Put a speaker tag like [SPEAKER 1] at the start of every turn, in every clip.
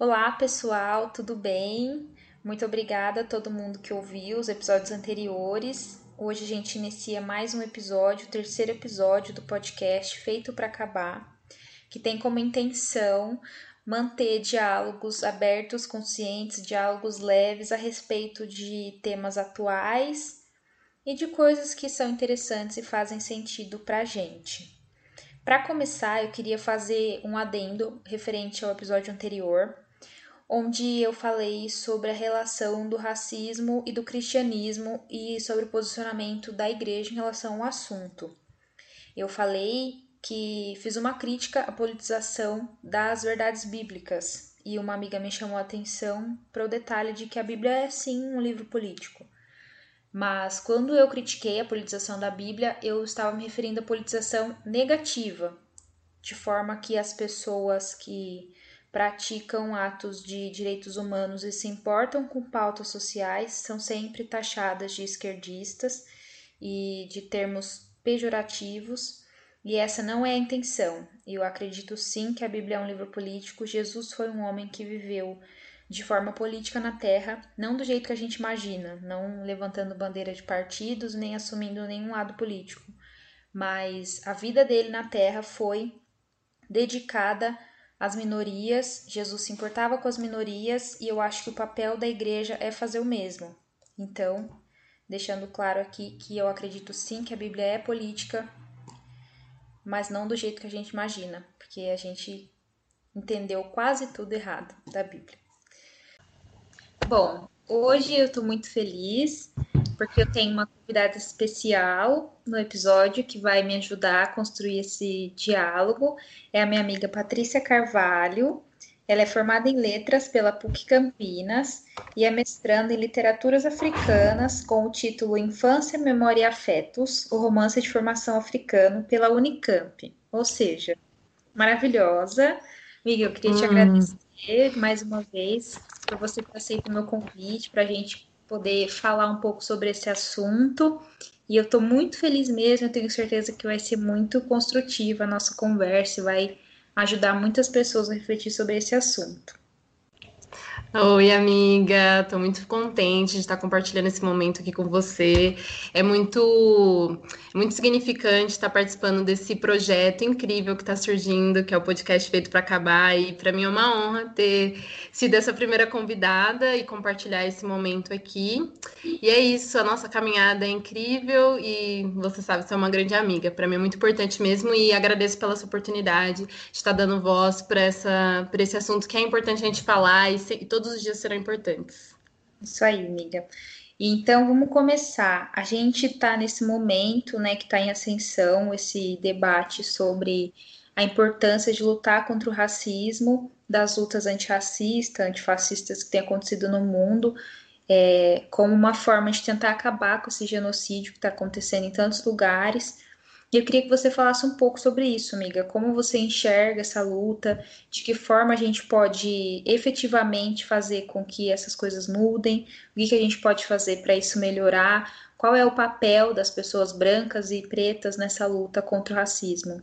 [SPEAKER 1] Olá, pessoal, tudo bem? Muito obrigada a todo mundo que ouviu os episódios anteriores. Hoje a gente inicia mais um episódio, o terceiro episódio do podcast Feito para Acabar, que tem como intenção manter diálogos abertos, conscientes, diálogos leves a respeito de temas atuais e de coisas que são interessantes e fazem sentido para a gente. Para começar, eu queria fazer um adendo referente ao episódio anterior, onde eu falei sobre a relação do racismo e do cristianismo e sobre o posicionamento da igreja em relação ao assunto. Eu falei que fiz uma crítica à politização das verdades bíblicas e uma amiga me chamou a atenção para o detalhe de que a Bíblia é sim um livro político. Mas quando eu critiquei a politização da Bíblia, eu estava me referindo à politização negativa, de forma que as pessoas que praticam atos de direitos humanos e se importam com pautas sociais são sempre taxadas de esquerdistas e de termos pejorativos, e essa não é a intenção. Eu acredito sim que a Bíblia é um livro político. Jesus foi um homem que viveu de forma política na Terra, não do jeito que a gente imagina, não levantando bandeira de partidos nem assumindo nenhum lado político, mas a vida dele na Terra foi dedicada às minorias. Jesus se importava com as minorias e eu acho que o papel da igreja é fazer o mesmo. Então, deixando claro aqui que eu acredito sim que a Bíblia é política, mas não do jeito que a gente imagina, porque a gente entendeu quase tudo errado da Bíblia. Bom, hoje eu estou muito feliz porque eu tenho uma convidada especial no episódio que vai me ajudar a construir esse diálogo. É a minha amiga Patrícia Carvalho. Ela é formada em letras pela PUC Campinas e é mestranda em literaturas africanas com o título Infância, Memória e Afetos, o romance de formação africano pela Unicamp. Ou seja, maravilhosa. Amiga, eu queria te hum. agradecer mais uma vez por você ter aceito o meu convite para a gente poder falar um pouco sobre esse assunto. E eu estou muito feliz mesmo, eu tenho certeza que vai ser muito construtiva a nossa conversa e vai ajudar muitas pessoas a refletir sobre esse assunto.
[SPEAKER 2] Oi, amiga, estou muito contente de estar compartilhando esse momento aqui com você. É muito, muito significante estar participando desse projeto incrível que está surgindo, que é o podcast Feito para Acabar. E para mim é uma honra ter sido essa primeira convidada e compartilhar esse momento aqui. E é isso, a nossa caminhada é incrível e você sabe, você é uma grande amiga. Para mim é muito importante mesmo e agradeço pela sua oportunidade de estar dando voz para esse assunto que é importante a gente falar e, e todos os dias serão importantes.
[SPEAKER 1] Isso aí, amiga. Então vamos começar. A gente está nesse momento, né, que está em ascensão esse debate sobre a importância de lutar contra o racismo, das lutas antirracistas, antifascistas que têm acontecido no mundo, é, como uma forma de tentar acabar com esse genocídio que está acontecendo em tantos lugares e eu queria que você falasse um pouco sobre isso, amiga. Como você enxerga essa luta? De que forma a gente pode efetivamente fazer com que essas coisas mudem? O que, a gente pode fazer para isso melhorar? Qual é o papel das pessoas brancas e pretas nessa luta contra o racismo?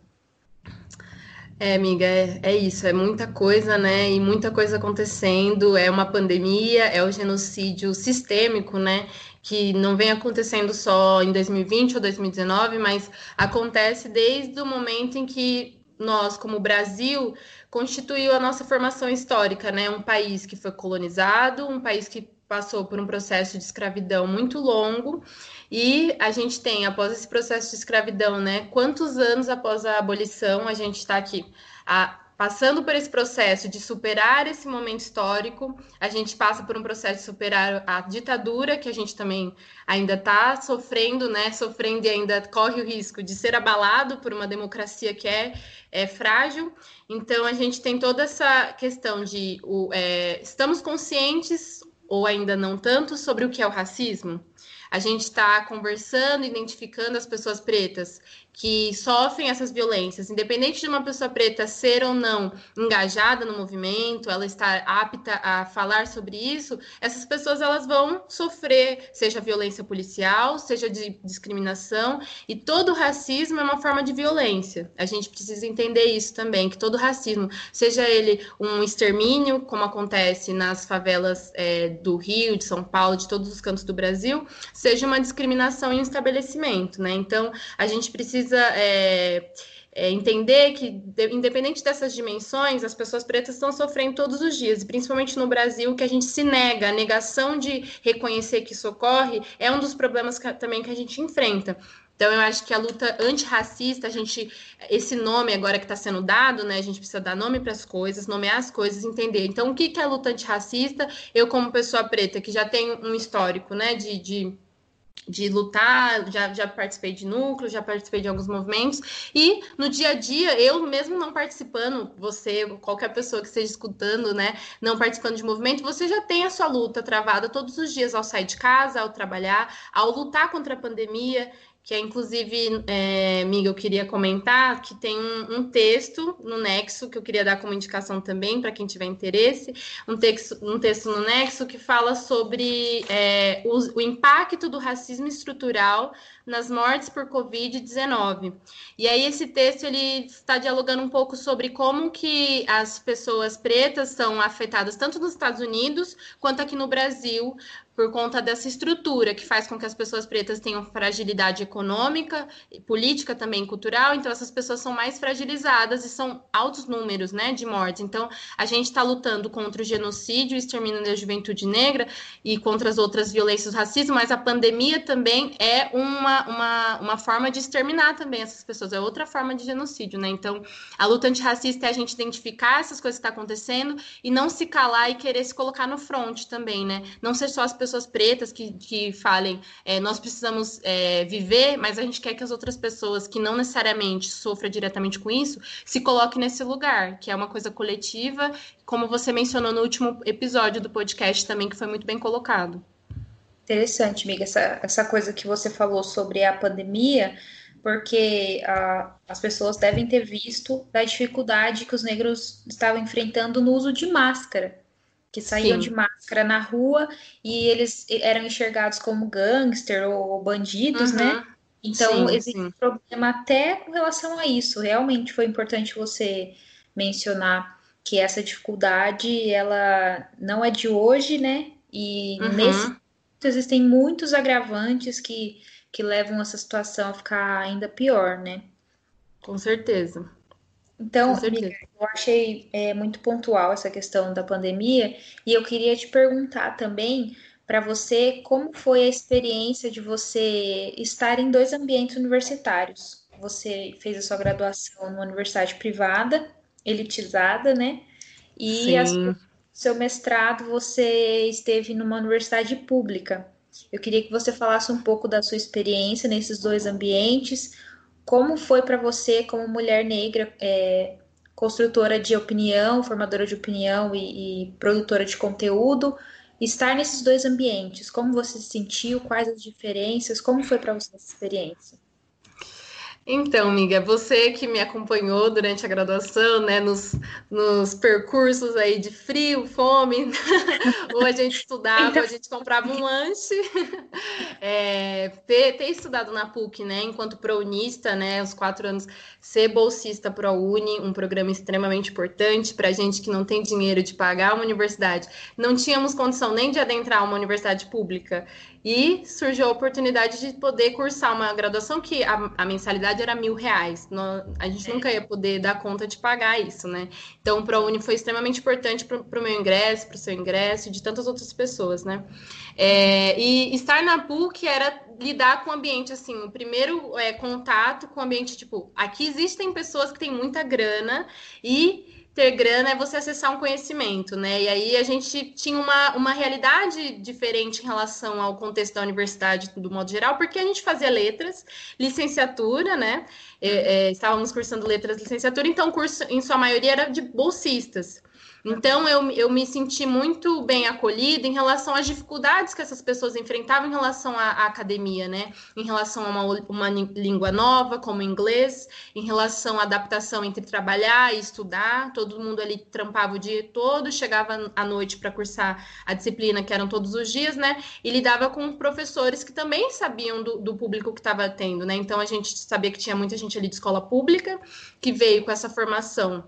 [SPEAKER 2] É, amiga, é, é, isso, é muita coisa, né? E muita coisa acontecendo. É uma pandemia, é o genocídio sistêmico, né? Que não vem acontecendo só em 2020 ou 2019, mas acontece desde o momento em que nós, como Brasil, constituiu a nossa formação histórica, né? Um país que foi colonizado, um país que passou por um processo de escravidão muito longo e a gente tem, após esse processo de escravidão, né? Quantos anos após a abolição a gente está aqui? A passando por esse processo de superar esse momento histórico, a gente passa por um processo de superar a ditadura, que a gente também ainda está sofrendo, né? Sofrendo e ainda corre o risco de ser abalado por uma democracia que é, é frágil. Então, a gente tem toda essa questão de o, é, estamos conscientes, ou ainda não tanto, sobre o que é o racismo. A gente está conversando, identificando as pessoas pretas que sofrem essas violências, independente de uma pessoa preta ser ou não engajada no movimento, ela estar apta a falar sobre isso, essas pessoas elas vão sofrer, seja violência policial, seja de discriminação, e todo racismo é uma forma de violência. A gente precisa entender isso também, que todo racismo, seja ele um extermínio, como acontece nas favelas é, do Rio, de São Paulo, de todos os cantos do Brasil, seja uma discriminação em um estabelecimento, né? Então, a gente precisa é, é, entender que, de, independente dessas dimensões, as pessoas pretas estão sofrendo todos os dias, principalmente no Brasil, que a gente se nega, a negação de reconhecer que isso ocorre é um dos problemas que, também que a gente enfrenta. Então, eu acho que a luta antirracista, a gente, esse nome agora que está sendo dado, né? A gente precisa dar nome para as coisas, nomear as coisas, entender. Então, o que, que é a luta antirracista? Eu, como pessoa preta, que já tenho um histórico, né, de, de de lutar, já, já participei de núcleo, já participei de alguns movimentos, e no dia a dia, eu mesmo não participando, você, qualquer pessoa que esteja escutando, né, não participando de movimento, você já tem a sua luta travada todos os dias ao sair de casa, ao trabalhar, ao lutar contra a pandemia que é inclusive, é, amiga, eu queria comentar que tem um, um, texto no Nexo que eu queria dar como indicação também para quem tiver interesse, um texto, um texto no Nexo que fala sobre é, o, o impacto do racismo estrutural nas mortes por Covid-19. E aí esse texto ele está dialogando um pouco sobre como que as pessoas pretas são afetadas tanto nos Estados Unidos quanto aqui no Brasil por conta dessa estrutura que faz com que as pessoas pretas tenham fragilidade econômica, política também cultural, então essas pessoas são mais fragilizadas e são altos números, né, de mortes. Então a gente está lutando contra o genocídio, o extermínio da juventude negra e contra as outras violências do racismo, mas a pandemia também é uma, uma, uma forma de exterminar também essas pessoas, é outra forma de genocídio, né? Então a luta antirracista é a gente identificar essas coisas que estão tá acontecendo e não se calar e querer se colocar no front também, né? Não ser só as pessoas pretas que, que falem é, nós precisamos é, viver, mas a gente quer que as outras pessoas que não necessariamente sofram diretamente com isso se coloquem nesse lugar, que é uma coisa coletiva, como você mencionou no último episódio do podcast também, que foi muito bem colocado.
[SPEAKER 1] Interessante, amiga, essa, essa coisa que você falou sobre a pandemia, porque a, as pessoas devem ter visto da dificuldade que os negros estavam enfrentando no uso de máscara que saíam Sim. de máscara na rua e eles eram enxergados como gangster ou bandidos, né? uhum. né? Então, sim, existe sim. um problema até com relação a isso. Realmente foi importante você mencionar que essa dificuldade, ela não é de hoje, né? E uhum. nesse existem muitos agravantes que, que levam essa situação a ficar ainda pior, né?
[SPEAKER 2] Com certeza.
[SPEAKER 1] Então, amiga, eu achei é, muito pontual essa questão da pandemia e eu queria te perguntar também para você como foi a experiência de você estar em dois ambientes universitários. Você fez a sua graduação numa universidade privada, elitizada, né? E a seu mestrado você esteve numa universidade pública. Eu queria que você falasse um pouco da sua experiência nesses dois ambientes, como foi para você, como mulher negra, é, construtora de opinião, formadora de opinião e, e, produtora de conteúdo, estar nesses dois ambientes? Como você se sentiu? Quais as diferenças? Como foi para você essa experiência?
[SPEAKER 2] Então, amiga, você que me acompanhou durante a graduação, né, nos, nos percursos aí de frio, fome, ou a gente estudava, então... a gente comprava um lanche, é, ter, ter, estudado na PUC, né, enquanto prounista, né, os quatro anos, ser bolsista ProUni, um programa extremamente importante para gente que não tem dinheiro de pagar uma universidade, não tínhamos condição nem de adentrar uma universidade pública, e surgiu a oportunidade de poder cursar uma graduação que a, a mensalidade era mil reais. a gente é. nunca ia poder dar conta de pagar isso, né? Então, o ProUni foi extremamente importante para o meu ingresso, para o seu ingresso e de tantas outras pessoas, né? É, e estar na PUC era lidar com o ambiente, assim, o primeiro é, contato com o ambiente, tipo, aqui existem pessoas que têm muita grana e ter grana é você acessar um conhecimento, né? E aí a gente tinha uma, uma realidade diferente em relação ao contexto da universidade, do modo geral, porque a gente fazia letras, licenciatura, né? É, é, estávamos cursando letras licenciatura, então o curso, em sua maioria, era de bolsistas. Então, eu, eu me senti muito bem acolhida em relação às dificuldades que essas pessoas enfrentavam em relação à, à academia, né? Em relação a uma, uma língua nova, como inglês, em relação à adaptação entre trabalhar e estudar. Todo mundo ali trampava o dia todo, chegava à noite para cursar a disciplina, que eram todos os dias, né? E lidava com professores que também sabiam do, do público que estava tendo, né? Então, a gente sabia que tinha muita gente ali de escola pública que veio com essa formação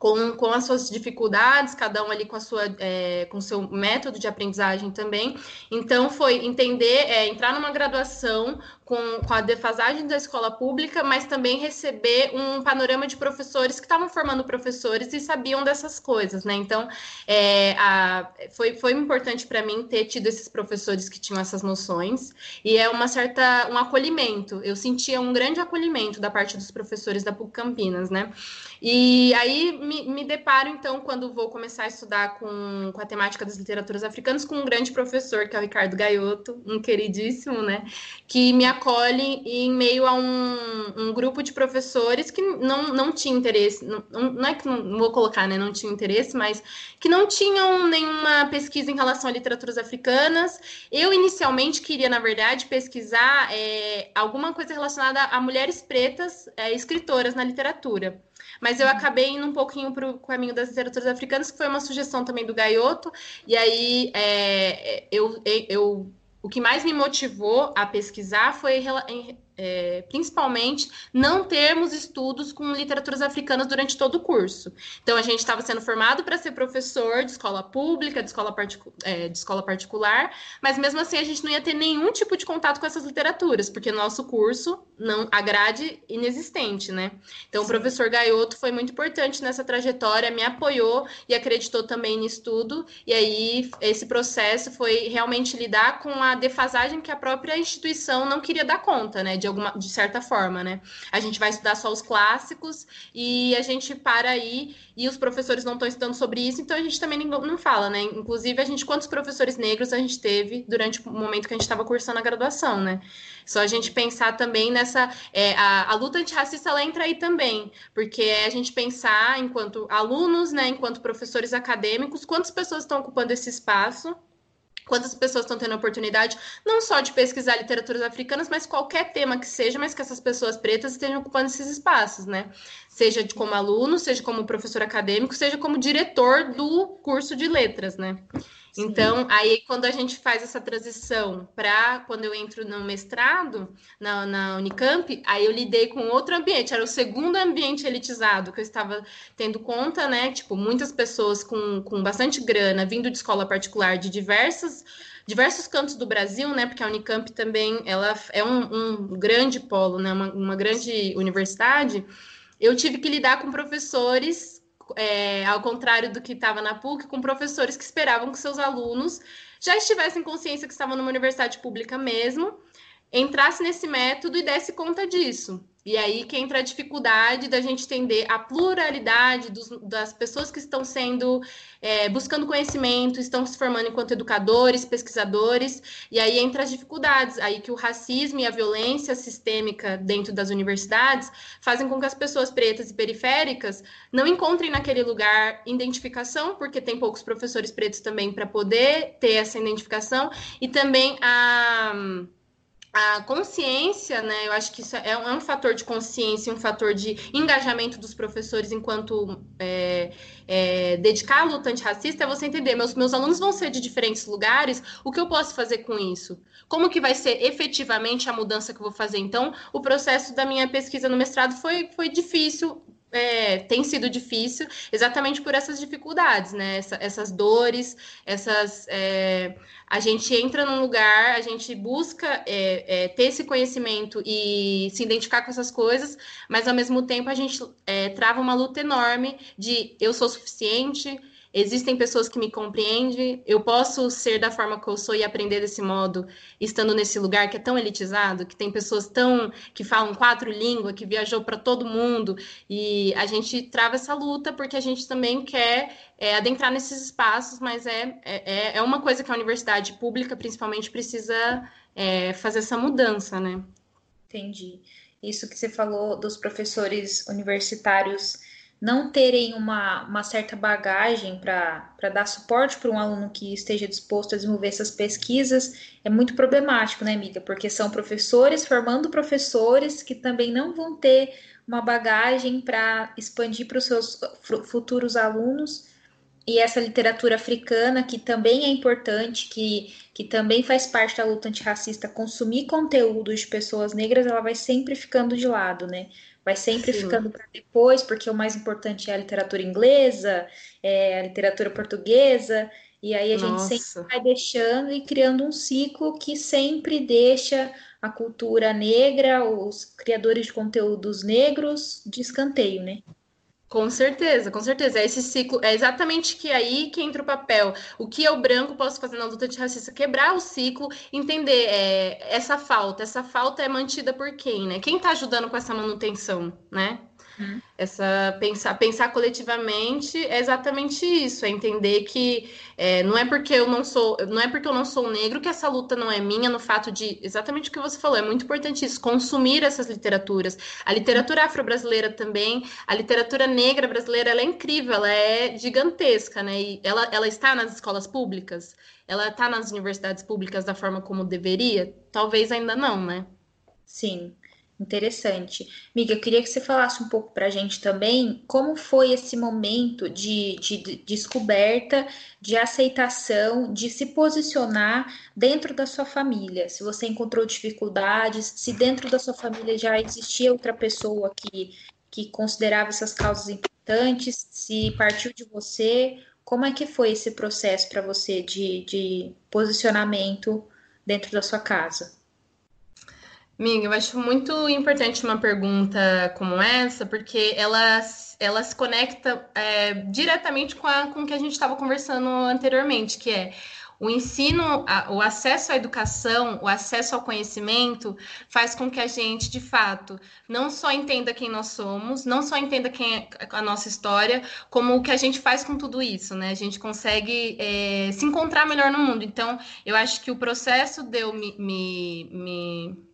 [SPEAKER 2] com, com as suas dificuldades, cada um ali com a sua é, com seu método de aprendizagem também. Então foi entender, é, entrar numa graduação com, com a defasagem da escola pública, mas também receber um panorama de professores que estavam formando professores e sabiam dessas coisas, né? Então, é, a, foi, foi importante para mim ter tido esses professores que tinham essas noções e é uma certa um acolhimento. Eu sentia um grande acolhimento da parte dos professores da PUC Campinas, né? E aí me, me deparo, então, quando vou começar a estudar com, com a temática das literaturas africanas, com um grande professor, que é o Ricardo Gaiotto, um queridíssimo, né? Que me acolhe em meio a um, um grupo de professores que não, não tinha interesse, não, não é que não, não vou colocar, né, não tinha interesse, mas que não tinham nenhuma pesquisa em relação a literaturas africanas. Eu, inicialmente, queria, na verdade, pesquisar é, alguma coisa relacionada a mulheres pretas é, escritoras na literatura. Mas eu acabei indo um pouquinho para o caminho das literaturas africanas, que foi uma sugestão também do Gaioto, e aí é, eu, eu o que mais me motivou a pesquisar foi é, principalmente não termos estudos com literaturas africanas durante todo o curso. Então, a gente estava sendo formado para ser professor de escola pública, de escola, particu é, de escola particular, mas mesmo assim a gente não ia ter nenhum tipo de contato com essas literaturas, porque no nosso curso não a grade inexistente, né? Então, Sim. o professor Gaioto foi muito importante nessa trajetória, me apoiou e acreditou também nisso tudo, e aí esse processo foi realmente lidar com a defasagem que a própria instituição não queria dar conta, né? De alguma, de certa forma, né? A gente vai estudar só os clássicos e a gente para aí e os professores não estão estudando sobre isso, então a gente também não, fala, né? Inclusive, a gente, quantos professores negros a gente teve durante o momento que a gente estava cursando a graduação, né? Só a gente pensar também nessa. É, a, a luta antirracista ela entra aí também, porque é a gente pensar enquanto alunos, né, enquanto professores acadêmicos, quantas pessoas estão ocupando esse espaço quantas pessoas estão tendo a oportunidade não só de pesquisar literaturas africanas, mas qualquer tema que seja, mas que essas pessoas pretas estejam ocupando esses espaços, né? Seja como aluno, seja como professor acadêmico, seja como diretor do curso de letras, né? Então, aí quando a gente faz essa transição para quando eu entro no mestrado na, na, Unicamp, aí eu lidei com outro ambiente, era o segundo ambiente elitizado que eu estava tendo conta, né? Tipo, muitas pessoas com, com bastante grana vindo de escola particular de diversas diversos cantos do Brasil, né? Porque a Unicamp também ela é um, um grande polo, né? Uma, uma grande universidade. Eu tive que lidar com professores é, ao contrário do que estava na PUC, com professores que esperavam que seus alunos já estivessem consciência que estavam numa universidade pública mesmo, entrasse nesse método e desse conta disso. E aí que entra a dificuldade da gente entender a pluralidade dos, das pessoas que estão sendo é, buscando conhecimento, estão se formando enquanto educadores, pesquisadores, e aí entra as dificuldades, aí que o racismo e a violência sistêmica dentro das universidades fazem com que as pessoas pretas e periféricas não encontrem naquele lugar identificação, porque tem poucos professores pretos também para poder ter essa identificação, e também a a consciência, né? Eu acho que isso é um, é um, fator de consciência, um fator de engajamento dos professores enquanto é, é, dedicar à luta antirracista é você entender, meus, meus alunos vão ser de diferentes lugares, o que eu posso fazer com isso? Como que vai ser efetivamente a mudança que eu vou fazer? Então, o processo da minha pesquisa no mestrado foi, foi difícil, é, tem sido difícil exatamente por essas dificuldades, né? Essa, essas dores, essas. É, a gente entra num lugar, a gente busca é, é ter esse conhecimento e se identificar com essas coisas, mas ao mesmo tempo a gente é, trava uma luta enorme de eu sou suficiente, Existem pessoas que me compreendem, eu posso ser da forma que eu sou e aprender desse modo, estando nesse lugar que é tão elitizado, que tem pessoas tão que falam quatro línguas, que viajou para todo mundo, e a gente trava essa luta porque a gente também quer é, adentrar nesses espaços, mas é, é, é uma coisa que a universidade pública, principalmente, precisa é, fazer essa mudança, né?
[SPEAKER 1] Entendi. Isso que você falou dos professores universitários não terem uma, uma certa bagagem para dar suporte para um aluno que esteja disposto a desenvolver essas pesquisas é muito problemático, né, amiga? Porque são professores formando professores que também não vão ter uma bagagem para expandir para os seus futuros alunos. E essa literatura africana, que também é importante, que, que também faz parte da luta antirracista, consumir conteúdo de pessoas negras, ela vai sempre ficando de lado, né? Vai sempre Sim. ficando para depois, porque o mais importante é a literatura inglesa, é a literatura portuguesa, e aí a Nossa. gente sempre vai deixando e criando um ciclo que sempre deixa a cultura negra, os criadores de conteúdos negros de escanteio, né?
[SPEAKER 2] Com certeza, com certeza. É esse ciclo, é exatamente que aí que entra o papel. O que eu branco posso fazer na luta antirracista? Quebrar o ciclo, entender é, essa falta. Essa falta é mantida por quem, né? Quem está ajudando com essa manutenção, né? Uhum. Essa pensar, pensar coletivamente é exatamente isso, é entender que é, não é porque eu não sou, não é porque eu não sou negro que essa luta não é minha, no fato de exatamente o que você falou, é muito importante isso, consumir essas literaturas. A literatura afro-brasileira também, a literatura negra brasileira, ela é incrível, ela é gigantesca, né? E ela, ela está nas escolas públicas, ela está nas universidades públicas da forma como deveria? Talvez ainda não, né?
[SPEAKER 1] Sim. Interessante. Miga, eu queria que você falasse um pouco para a gente também como foi esse momento de, de, de, descoberta, de aceitação, de se posicionar dentro da sua família. Se você encontrou dificuldades, se dentro da sua família já existia outra pessoa que, que considerava essas causas importantes, se partiu de você, como é que foi esse processo para você de, de posicionamento dentro da sua casa?
[SPEAKER 2] Miga, eu acho muito importante uma pergunta como essa, porque ela, ela se conecta é, diretamente com, a, com o que a gente estava conversando anteriormente, que é o ensino, o acesso à educação, o acesso ao conhecimento faz com que a gente, de fato, não só entenda quem nós somos, não só entenda quem é a nossa história, como o que a gente faz com tudo isso, né? A gente consegue é, se encontrar melhor no mundo. Então, eu acho que o processo de eu me, me, me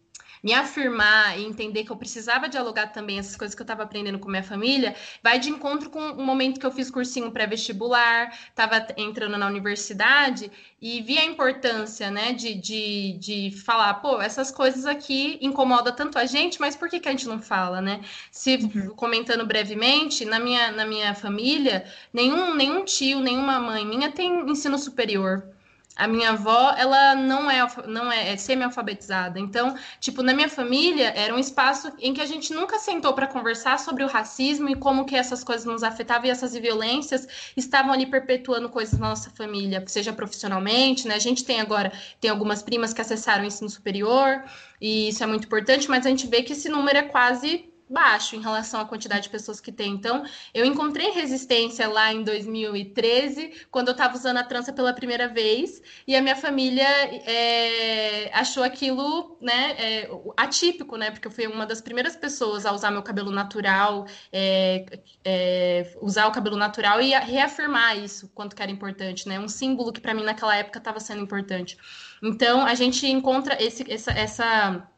[SPEAKER 2] me afirmar e entender que eu precisava dialogar também essas coisas que eu estava aprendendo com minha família, vai de encontro com o momento que eu fiz cursinho pré-vestibular, estava entrando na universidade e vi a importância, né, de, de, de falar, pô, essas coisas aqui incomodam tanto a gente, mas por que, que a gente não fala, né? Se, uhum. comentando brevemente, na minha, na minha família, nenhum, nenhum tio, nenhuma mãe minha tem ensino superior. A minha avó, ela não é, não é, é semi-alfabetizada. Então, tipo, na minha família, era um espaço em que a gente nunca sentou para conversar sobre o racismo e como que essas coisas nos afetavam e essas violências estavam ali perpetuando coisas na nossa família, seja profissionalmente, né? A gente tem agora, tem algumas primas que acessaram o ensino superior, e isso é muito importante, mas a gente vê que esse número é quase baixo em relação à quantidade de pessoas que tem. Então, eu encontrei resistência lá em 2013, quando eu estava usando a trança pela primeira vez, e a minha família é, achou aquilo né, é, atípico, né? Porque eu fui uma das primeiras pessoas a usar meu cabelo natural, é, é usar o cabelo natural e reafirmar isso, quanto que era importante, né? Um símbolo que para mim naquela época estava sendo importante. Então, a gente encontra esse, essa, essa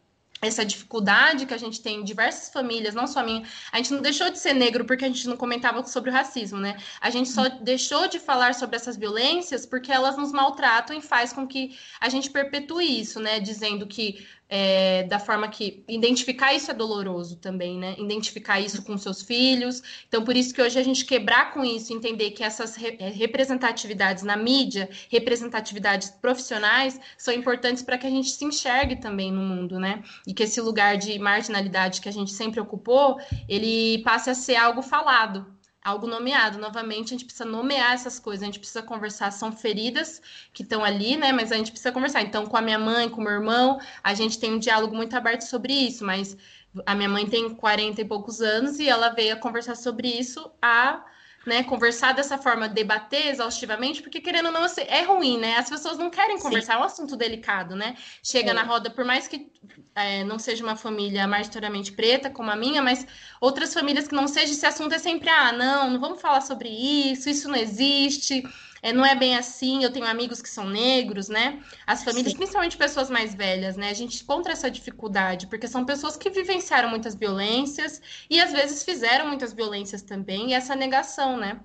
[SPEAKER 2] essa dificuldade que a gente tem em diversas famílias, não só a minha, a gente não deixou de ser negro porque a gente não comentava sobre o racismo, né? A gente só uhum. deixou de falar sobre essas violências porque elas nos maltratam e faz com que a gente perpetue isso, né? Dizendo que é, da forma que identificar isso é doloroso também, né? Identificar isso com seus filhos. Então, por isso que hoje a gente quebrar com isso, entender que essas re é, representatividades na mídia, representatividades profissionais, são importantes para que a gente se enxergue também no mundo, né? E que esse lugar de marginalidade que a gente sempre ocupou, ele passe a ser algo falado, algo nomeado. Novamente, a gente precisa nomear essas coisas, a gente precisa conversar. São feridas que estão ali, né? Mas a gente precisa conversar. Então, com a minha mãe, com o meu irmão, a gente tem um diálogo muito aberto sobre isso, mas a minha mãe tem 40 e poucos anos e ela veio a conversar sobre isso há né, conversar dessa forma, debater exaustivamente, porque querendo ou não, assim, é ruim, né? As pessoas não querem conversar, Sim. é um assunto delicado, né? Chega é. na roda, por mais que é, não seja uma família majoritariamente preta, como a minha, mas outras famílias que não seja, esse assunto é sempre, ah, não, não vamos falar sobre isso, isso não existe. É, não é bem assim, eu tenho amigos que são negros, né? As famílias, Sim. principalmente pessoas mais velhas, né? A gente encontra essa dificuldade, porque são pessoas que vivenciaram muitas violências e às vezes fizeram muitas violências também, e essa negação, né?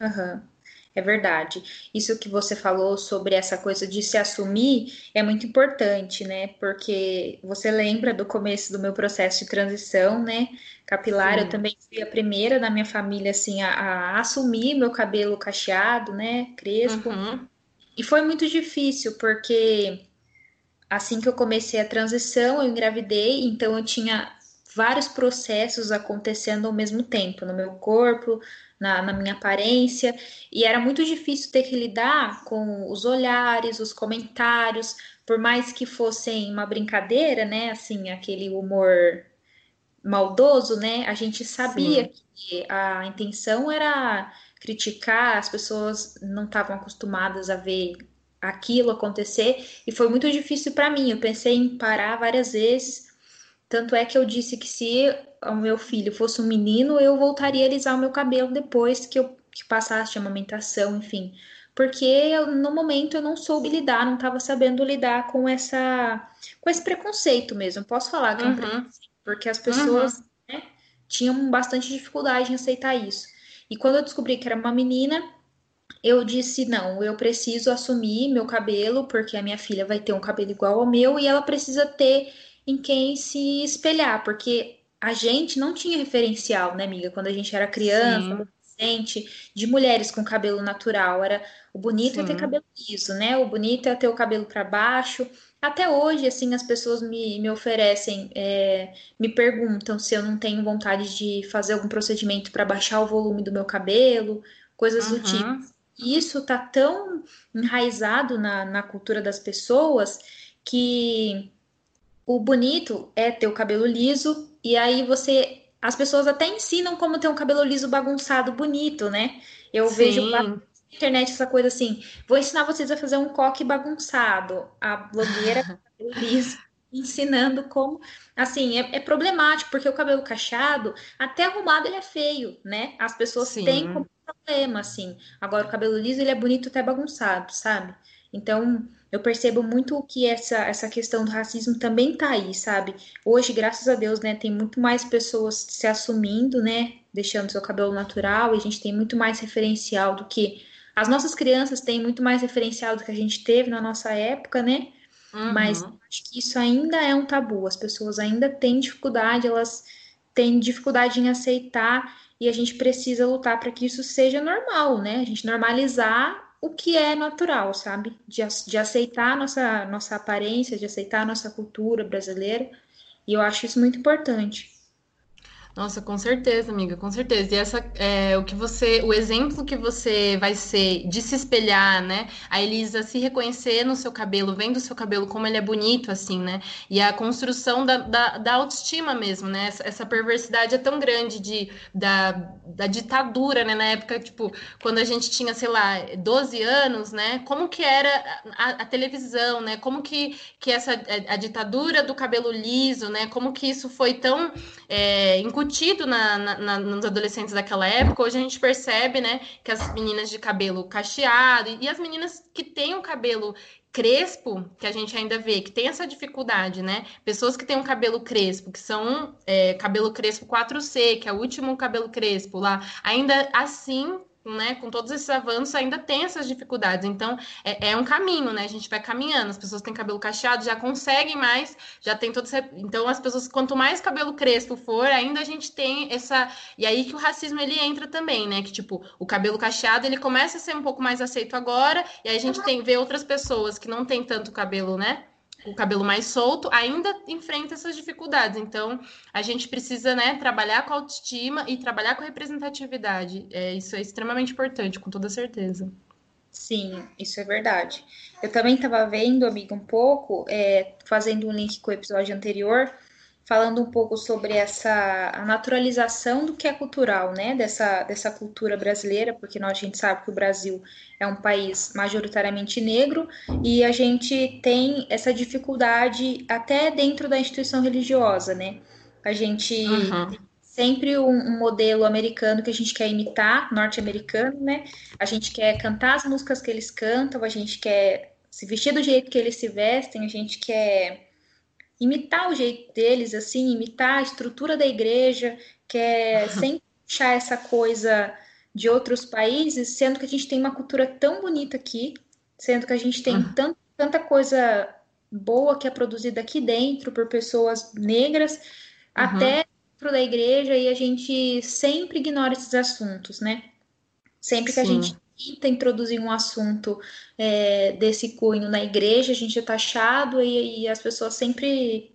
[SPEAKER 1] Aham. Uhum. É verdade. Isso que você falou sobre essa coisa de se assumir é muito importante, né? Porque você lembra do começo do meu processo de transição, né? Capilar, Sim. eu também fui a primeira da minha família, assim, a, a assumir meu cabelo cacheado, né? Crespo. Uhum. E foi muito difícil, porque assim que eu comecei a transição, eu engravidei, então eu tinha vários processos acontecendo ao mesmo tempo no meu corpo, na, na, minha aparência, e era muito difícil ter que lidar com os olhares, os comentários, por mais que fossem uma brincadeira, né? Assim, aquele humor maldoso, né? A gente sabia Sim. que a intenção era criticar, as pessoas não estavam acostumadas a ver aquilo acontecer, e foi muito difícil para mim. Eu pensei em parar várias vezes. Tanto é que eu disse que se o meu filho fosse um menino, eu voltaria a alisar o meu cabelo depois que eu que passasse a amamentação, enfim. Porque eu, no momento eu não soube lidar, não estava sabendo lidar com essa com esse preconceito mesmo. Posso falar que uhum. é um uhum. preconceito, porque as pessoas uhum. né, tinham bastante dificuldade em aceitar isso. E quando eu descobri que era uma menina, eu disse: não, eu preciso assumir meu cabelo, porque a minha filha vai ter um cabelo igual ao meu e ela precisa ter em quem se espelhar, porque a gente não tinha referencial, né, amiga? Quando a gente era criança, Sim. adolescente, de mulheres com cabelo natural. Era o bonito Sim. é ter cabelo liso, né? O bonito é ter o cabelo para baixo. Até hoje, assim, as pessoas me, me oferecem, é, me perguntam se eu não tenho vontade de fazer algum procedimento para baixar o volume do meu cabelo, coisas uhum. do tipo. E isso tá tão enraizado na, na cultura das pessoas que o bonito é ter o cabelo liso e aí você as pessoas até ensinam como ter um cabelo liso bagunçado bonito, né? Eu Sim. vejo na internet essa coisa assim, vou ensinar vocês a fazer um coque bagunçado. A blogueira com cabelo liso ensinando como, assim, é, é, problemático porque o cabelo cacheado, até arrumado ele é feio, né? As pessoas Sim. têm como problema, assim. Agora o cabelo liso ele é bonito até bagunçado, sabe? Então, eu percebo muito que essa, essa questão do racismo também tá aí, sabe? Hoje, graças a Deus, né, tem muito mais pessoas se assumindo, né, deixando seu cabelo natural, e a gente tem muito mais referencial do que as nossas crianças têm muito mais referencial do que a gente teve na nossa época, né? Uhum. Mas acho que isso ainda é um tabu. As pessoas ainda têm dificuldade, elas têm dificuldade em aceitar e a gente precisa lutar para que isso seja normal, né? A gente normalizar o que é natural, sabe? De, de aceitar a nossa, nossa aparência, de aceitar a nossa cultura brasileira. E eu acho isso muito importante.
[SPEAKER 2] Nossa, com certeza, amiga, com certeza. E essa é o que você, o exemplo que você vai ser de se espelhar, né? A Elisa se reconhecer no seu cabelo, vendo o seu cabelo como ele é bonito, assim, né? E a construção da, da, da autoestima mesmo, né? Essa, essa, perversidade é tão grande de, da, da ditadura, né? Na época, tipo, quando a gente tinha, sei lá, 12 anos, né? Como que era a, a televisão, né? Como que, que essa a, a, ditadura do cabelo liso, né? Como que isso foi tão é, na, na, nos adolescentes daquela época, hoje a gente percebe, né, que as meninas de cabelo cacheado e, e as meninas que têm o cabelo crespo, que a gente ainda vê, que tem essa dificuldade, né? Pessoas que têm um cabelo crespo, que são é, cabelo crespo 4C, que é o último cabelo crespo lá, ainda assim né, com todos esses avanços, ainda tem essas dificuldades. Então, é, é, um caminho, né? A gente vai caminhando. As pessoas têm cabelo cacheado, já conseguem mais, já tem todo esse... Então, as pessoas, quanto mais cabelo crespo for, ainda a gente tem essa. E aí que o racismo ele entra também, né? Que, tipo, o cabelo cacheado ele começa a ser um pouco mais aceito agora, e aí a gente tem vê outras pessoas que não tem tanto cabelo, né? O cabelo mais solto, ainda enfrenta essas dificuldades. Então, a gente precisa, né, trabalhar com autoestima e trabalhar com representatividade. É, isso é extremamente importante, com toda certeza.
[SPEAKER 1] Sim, isso é verdade. Eu também estava vendo, amiga, um pouco, é, fazendo um link com o episódio anterior, falando um pouco sobre essa a naturalização do que é cultural, né? Dessa, dessa cultura brasileira, porque nós, a gente sabe que o Brasil é um país majoritariamente negro e a gente tem essa dificuldade até dentro da instituição religiosa, né? A gente uhum. sempre um, um, modelo americano que a gente quer imitar, norte-americano, né? A gente quer cantar as músicas que eles cantam, a gente quer se vestir do jeito que eles se vestem, a gente quer imitar o jeito deles, assim, imitar a estrutura da igreja, quer sempre puxar essa coisa de outros países, sendo que a gente tem uma cultura tão bonita aqui, sendo que a gente tem uhum. tanta coisa boa que é produzida aqui dentro por pessoas negras, uhum. até dentro da igreja, e a gente sempre ignora esses assuntos, né? Sempre que Sim. a gente tenta introduzir um assunto é, desse cunho na igreja, a gente é taxado e, e as pessoas sempre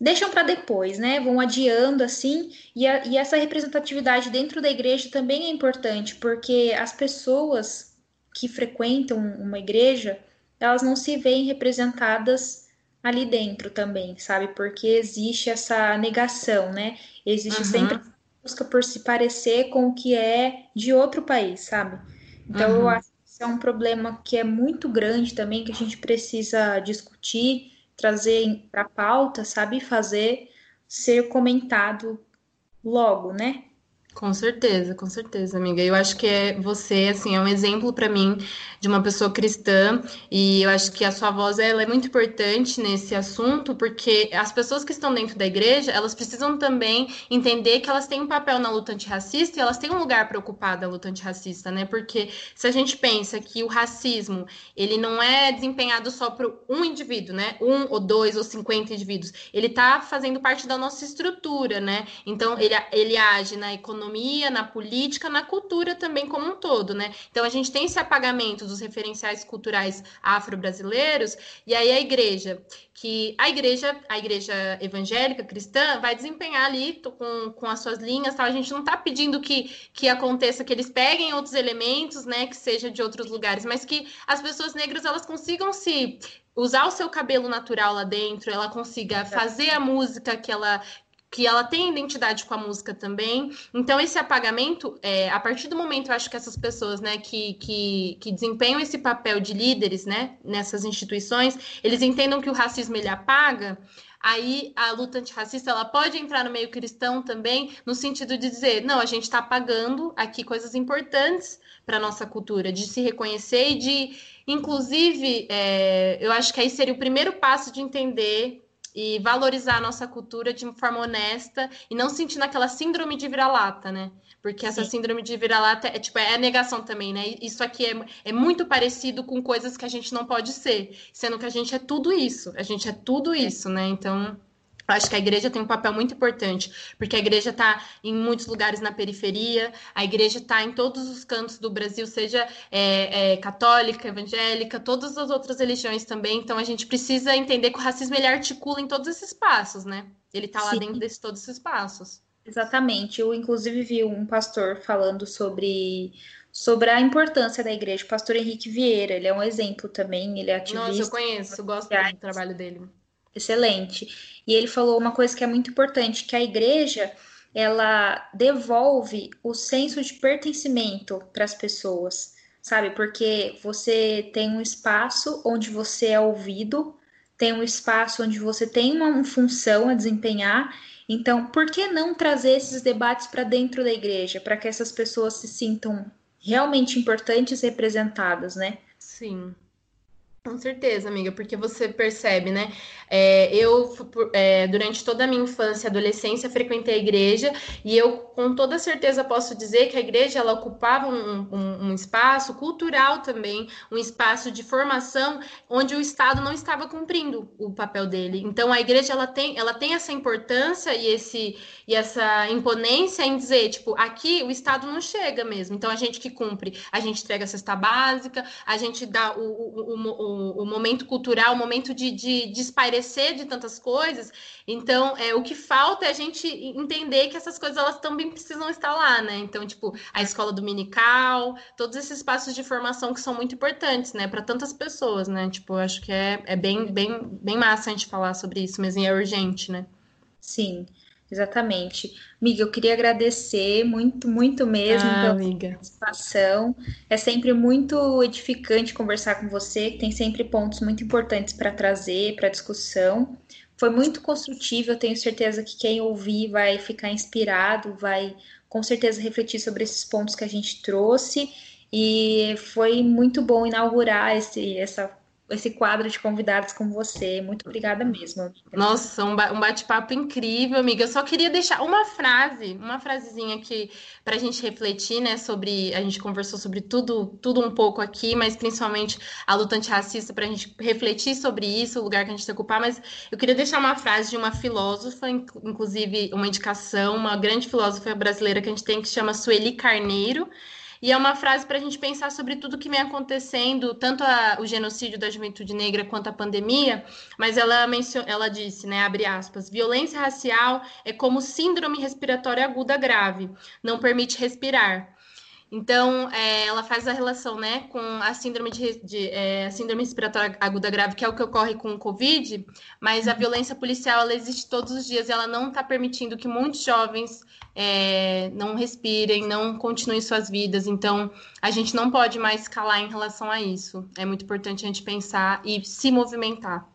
[SPEAKER 1] deixam para depois, né? Vão adiando assim, e, a, e essa representatividade dentro da igreja também é importante, porque as pessoas que frequentam uma igreja, elas não se veem representadas ali dentro também, sabe? Porque existe essa negação, né? Existe uhum. sempre busca por se parecer com o que é de outro país, sabe? Então uhum. eu acho que isso é um problema que é muito grande também, que a gente precisa discutir trazer para pauta, sabe, fazer ser comentado logo, né?
[SPEAKER 2] Com certeza, com certeza, amiga. Eu acho que é você, assim, é um exemplo para mim de uma pessoa cristã e eu acho que a sua voz ela é muito importante nesse assunto porque as pessoas que estão dentro da igreja elas precisam também entender que elas têm um papel na luta antirracista e elas têm um lugar para ocupar da luta antirracista, né? Porque se a gente pensa que o racismo ele não é desempenhado só por um indivíduo, né? Um ou dois ou cinquenta indivíduos, ele está fazendo parte da nossa estrutura, né? Então ele, ele age na economia economia, na política, na cultura também como um todo, né? Então a gente tem esse apagamento dos referenciais culturais afro-brasileiros e aí a igreja, que a igreja, a igreja evangélica cristã vai desempenhar ali com, com as suas linhas, tal. A gente não está pedindo que, que aconteça que eles peguem outros elementos, né, que seja de outros lugares, mas que as pessoas negras elas consigam se usar o seu cabelo natural lá dentro, ela consiga fazer a música que ela que ela tem identidade com a música também. Então, esse apagamento, é, a partir do momento, eu acho que essas pessoas, né, que, que, que, desempenham esse papel de líderes, né, nessas instituições, eles entendam que o racismo ele apaga. Aí a luta antirracista ela pode entrar no meio cristão também, no sentido de dizer, não, a gente está apagando aqui coisas importantes para nossa cultura, de se reconhecer e de, inclusive, é, eu acho que aí seria o primeiro passo de entender e valorizar a nossa cultura de forma honesta e não sentindo aquela síndrome de vira-lata, né? Porque essa Sim. síndrome de vira-lata é tipo é a negação também, né? Isso aqui é, é muito parecido com coisas que a gente não pode ser, sendo que a gente é tudo isso, a gente é tudo isso, né? Então Acho que a igreja tem um papel muito importante, porque a igreja está em muitos lugares na periferia, a igreja está em todos os cantos do Brasil, seja é, é, católica, evangélica, todas as outras religiões também. Então a gente precisa entender que o racismo ele articula em todos esses espaços, né? Ele está lá dentro de todos esses espaços.
[SPEAKER 1] Exatamente. Eu, inclusive, vi um pastor falando sobre sobre a importância da igreja, o pastor Henrique Vieira, ele é um exemplo também, ele é ativista.
[SPEAKER 2] Nossa, eu conheço, eu gosto do trabalho dele
[SPEAKER 1] excelente. E ele falou uma coisa que é muito importante, que a igreja ela devolve o senso de pertencimento para as pessoas, sabe? Porque você tem um espaço onde você é ouvido, tem um espaço onde você tem uma função a desempenhar. Então, por que não trazer esses debates para dentro da igreja, para que essas pessoas se sintam realmente importantes representadas, né?
[SPEAKER 2] Sim. Com certeza, amiga, porque você percebe, né? É, eu, é, durante toda a minha infância e adolescência, frequentei a igreja e eu, com toda certeza, posso dizer que a igreja ela ocupava um, um, um, espaço cultural também, um espaço de formação onde o Estado não estava cumprindo o papel dele. Então, a igreja ela tem, ela tem essa importância e, esse, e essa imponência em dizer, tipo, aqui o Estado não chega mesmo. Então, a gente que cumpre, a gente entrega a cesta básica, a gente dá o, o, o o, momento cultural, o momento de, de, de espairecer de tantas coisas. Então, é, o que falta é a gente entender que essas coisas elas também precisam estar lá, né? Então, tipo, a escola dominical, todos esses espaços de formação que são muito importantes, né, para tantas pessoas, né? Tipo, acho que é, é bem, bem, bem massa a gente falar sobre isso e é urgente, né?
[SPEAKER 1] Sim. Exatamente. Amiga, eu queria agradecer muito, muito mesmo
[SPEAKER 2] Ah,
[SPEAKER 1] pela
[SPEAKER 2] amiga.
[SPEAKER 1] participação. É sempre muito edificante conversar com você, que tem sempre pontos muito importantes para trazer para discussão. Foi muito construtivo, eu tenho certeza que quem ouvir vai ficar inspirado, vai com certeza refletir sobre esses pontos que a gente trouxe. E foi muito bom inaugurar esse, essa, esse quadro de convidados com você. Muito obrigada mesmo.
[SPEAKER 2] Nossa, um um bate-papo incrível, amiga. Eu só queria deixar uma frase, uma frasezinha aqui para a gente refletir, né? Sobre. A gente conversou sobre tudo, tudo um pouco aqui, mas principalmente a luta antirracista, para a gente refletir sobre isso, o lugar que a gente tem que ocupar. Mas eu queria deixar uma frase de uma filósofa, inc- inclusive uma indicação, uma grande filósofa brasileira que a gente tem, que chama Sueli Carneiro. E é uma frase para a gente pensar sobre tudo que vem acontecendo, tanto a- o genocídio da juventude negra quanto a pandemia, mas ela, mencio- ela disse, né, abre aspas, violência racial é como síndrome respiratória aguda grave, não permite respirar. Então, é, ela faz a relação, né, com a síndrome de, de, é, síndrome respiratória aguda grave, que é o que ocorre com o Covid, mas a violência policial, ela existe todos os dias e ela não está permitindo que muitos jovens é, não respirem, não continuem suas vidas. Então, a gente não pode mais calar em relação a isso. É muito importante a gente pensar e se movimentar.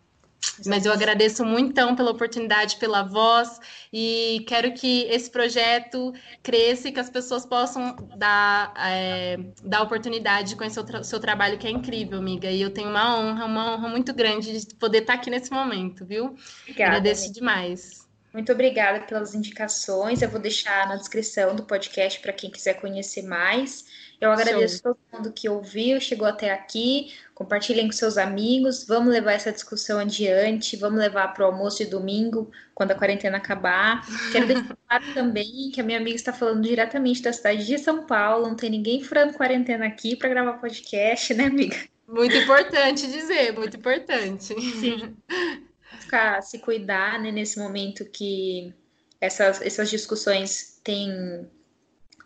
[SPEAKER 2] Mas eu agradeço muito então pela oportunidade, pela voz e quero que esse projeto cresça e que as pessoas possam dar, é, dar oportunidade de conhecer o tra- seu trabalho, que é incrível, amiga. E eu tenho uma honra, uma honra muito grande de poder estar aqui nesse momento, viu?
[SPEAKER 1] Obrigada,
[SPEAKER 2] Agradeço demais.
[SPEAKER 1] Muito obrigada pelas indicações. Eu vou deixar na descrição do podcast para quem quiser conhecer mais. Eu agradeço
[SPEAKER 2] Show.
[SPEAKER 1] todo mundo que ouviu, chegou até aqui. Compartilhem com seus amigos. Vamos levar essa discussão adiante. Vamos levar para o almoço de domingo, quando a quarentena acabar. Quero deixar claro também que a minha amiga está falando diretamente da cidade de São Paulo. Não tem ninguém furando quarentena aqui para gravar podcast, né, amiga?
[SPEAKER 2] Muito importante dizer, muito importante.
[SPEAKER 1] Sim. Ficar, se cuidar, né, nesse momento que essas, essas discussões têm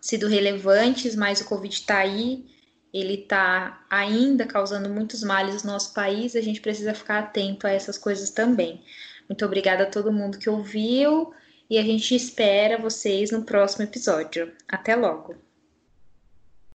[SPEAKER 1] sido relevantes, mas o Covid está aí, ele está ainda causando muitos males no nosso país, a gente precisa ficar atento a essas coisas também. Muito obrigada a todo mundo que ouviu e a gente espera vocês no próximo episódio. Até logo!